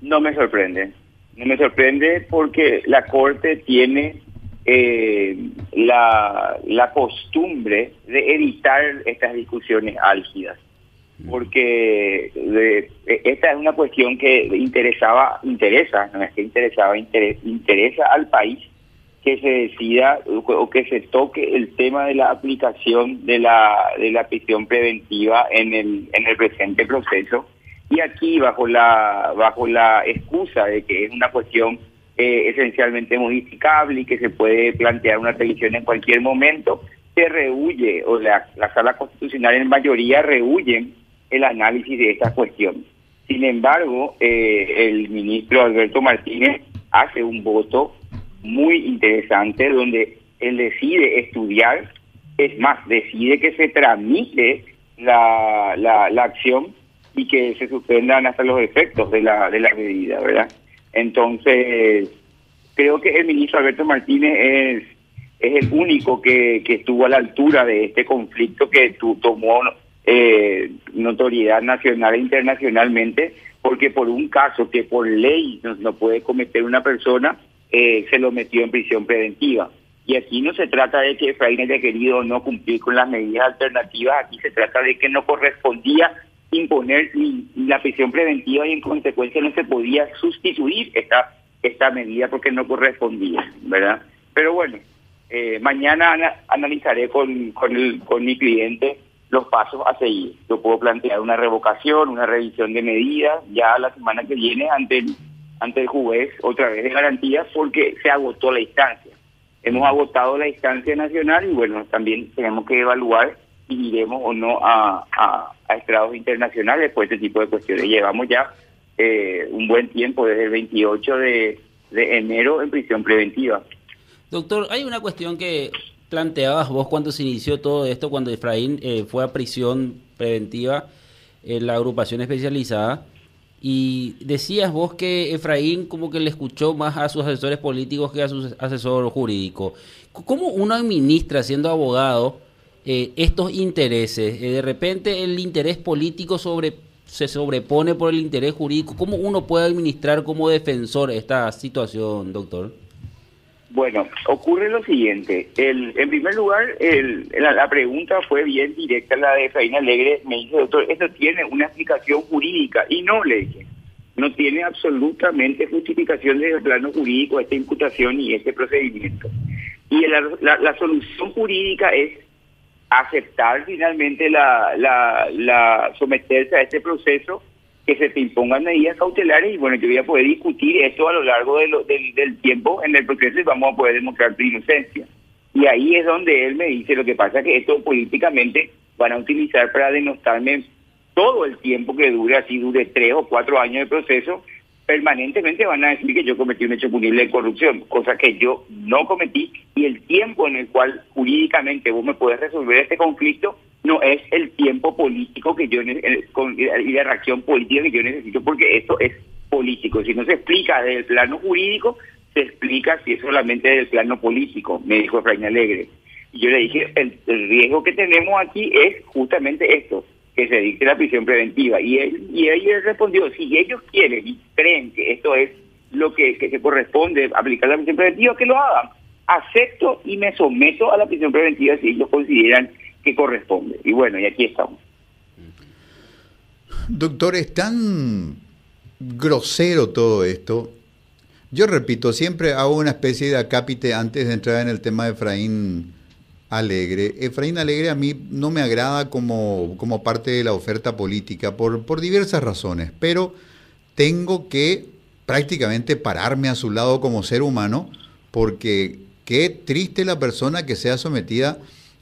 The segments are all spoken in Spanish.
No me sorprende. No me sorprende porque la Corte tiene eh, la, la costumbre de evitar estas discusiones álgidas. Porque de, esta es una cuestión que interesaba, interesa, no es que interesaba, interesa al país que se decida o que se toque el tema de la aplicación de la de la prisión preventiva en el en el presente proceso y aquí bajo la bajo la excusa de que es una cuestión eh, esencialmente modificable y que se puede plantear una revisión en cualquier momento se rehuye o la, la sala constitucional en mayoría rehuyen el análisis de esta cuestión. Sin embargo eh, el ministro Alberto Martínez hace un voto muy interesante donde él decide estudiar, es más, decide que se tramite la, la, acción y que se suspendan hasta los efectos de la, de la medida, ¿verdad? Entonces, creo que el ministro Alberto Martínez es, es el único que, que estuvo a la altura de este conflicto que tu, tomó eh, notoriedad nacional e internacionalmente, porque por un caso que por ley no, no puede cometer una persona, eh, se lo metió en prisión preventiva. Y aquí no se trata de que Efraín haya querido no cumplir con las medidas alternativas, aquí se trata de que no correspondía imponer la prisión preventiva y en consecuencia no se podía sustituir esta esta medida porque no correspondía, ¿verdad? Pero bueno, eh, mañana analizaré con, con, mi cliente los pasos a seguir. Yo puedo plantear una revocación, una revisión de medidas ya la semana que viene ante el ante juez otra vez de garantía porque se agotó la instancia. Hemos agotado la instancia nacional y bueno, también tenemos que evaluar iremos o no a, a, estrados internacionales por este tipo de cuestiones. Llevamos ya eh, un buen tiempo desde el 28 de, de enero en prisión preventiva. Doctor, hay una cuestión que planteabas vos cuando se inició todo esto, cuando Efraín eh, fue a prisión preventiva en la agrupación especializada y decías vos que Efraín como que le escuchó más a sus asesores políticos que a su asesor jurídico. ¿Cómo uno administra, siendo abogado, eh, estos intereses? Eh, de repente el interés político sobre, se sobrepone por el interés jurídico. ¿Cómo uno puede administrar como defensor esta situación, doctor? Bueno, ocurre lo siguiente. El, en primer lugar, el, la, pregunta fue bien directa, la de Efraín Alegre. Me dice, doctor, esto tiene una explicación jurídica. Y no, le no tiene absolutamente justificación desde el plano jurídico esta imputación y este procedimiento. Y la, la, solución jurídica es aceptar finalmente la, la, la someterse a este proceso que se te impongan medidas cautelares y bueno, yo voy a poder discutir esto a lo largo de del, tiempo en el proceso y vamos a poder demostrar tu inocencia. Y ahí es donde él me dice, lo que pasa es que esto políticamente van a utilizar para denostarme todo el tiempo que dure, así dure tres o cuatro años de proceso, permanentemente van a decir que yo cometí un hecho punible de corrupción, cosa que yo no cometí, y el tiempo en el cual jurídicamente vos me puedes resolver este conflicto no es el tiempo político que yo y la reacción política que yo necesito porque esto es político. Si no se explica desde el plano jurídico, se explica si es solamente desde el plano político, me dijo Efraín Alegre. Y yo le dije, el, riesgo que tenemos aquí es justamente esto, que se dicte la prisión preventiva. Y él, y él respondió, si ellos quieren es lo que, que se corresponde aplicar la prisión preventiva, que lo hagan. Acepto y me someto a la prisión preventiva si ellos consideran que corresponde. Y bueno, y aquí estamos. Doctor, es tan grosero todo esto. Yo repito, siempre hago una especie de acápite antes de entrar en el tema de Efraín Alegre. Efraín Alegre a mí no me agrada como, como parte de la oferta política por, por diversas razones, pero tengo que prácticamente pararme a su lado como ser humano porque qué triste la persona que sea sometida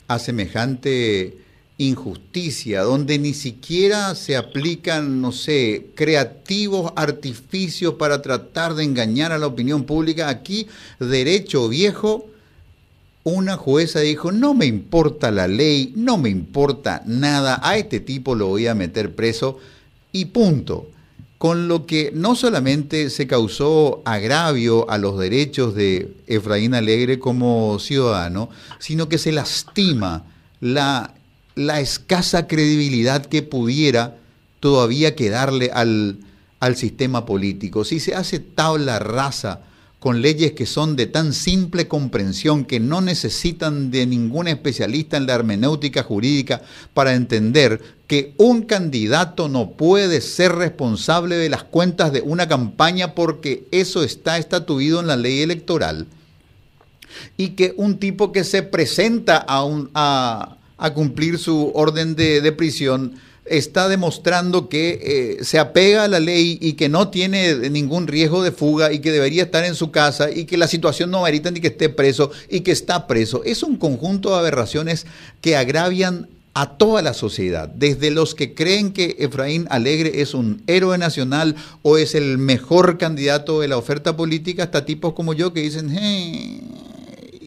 a semejante injusticia, donde ni siquiera se aplican, no sé, creativos artificios para tratar de engañar a la opinión pública. Aquí, derecho viejo, una jueza dijo, no me importa la ley, no me importa nada, a este tipo lo voy a meter preso y punto. Con lo que no solamente se causó agravio a los derechos de Efraín Alegre como ciudadano, sino que se lastima la, escasa credibilidad que pudiera todavía quedarle al, al sistema político, si se hace tabla rasa con leyes que son de tan simple comprensión que no necesitan de ningún especialista en la hermenéutica jurídica para entender que un candidato no puede ser responsable de las cuentas de una campaña porque eso está estatuido en la ley electoral. Y que un tipo que se presenta a, un, a, cumplir su orden de, de prisión está demostrando que eh, se apega a la ley y que no tiene ningún riesgo de fuga y que debería estar en su casa y que la situación no merita ni que esté preso y que está preso. Es un conjunto de aberraciones que agravian a toda la sociedad, desde los que creen que Efraín Alegre es un héroe nacional o es el mejor candidato de la oferta política, hasta tipos como yo que dicen,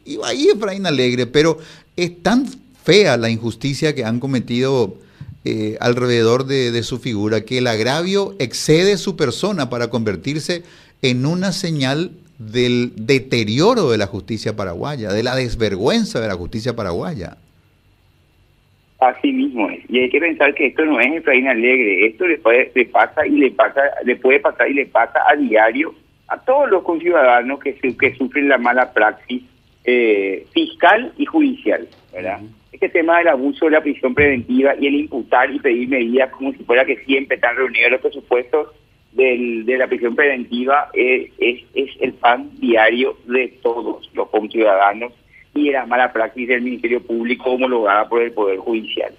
y ahí Efraín Alegre, pero es tan fea la injusticia que han cometido eh, alrededor de, su figura, que el agravio excede su persona para convertirse en una señal del deterioro de la justicia paraguaya, de la desvergüenza de la justicia paraguaya. Así mismo es. Y hay que pensar que esto no es Efraín Alegre, esto le, puede, le pasa y le pasa, le puede pasar y le pasa a diario a todos los conciudadanos que, que sufren la mala praxis eh, fiscal y judicial, ¿verdad? Este tema del abuso de la prisión preventiva y el imputar y pedir medidas como si fuera que siempre están reunidos los presupuestos del, de la prisión preventiva es, es, es el pan diario de todos los ciudadanos y de la mala praxis del Ministerio Público homologada por el Poder Judicial.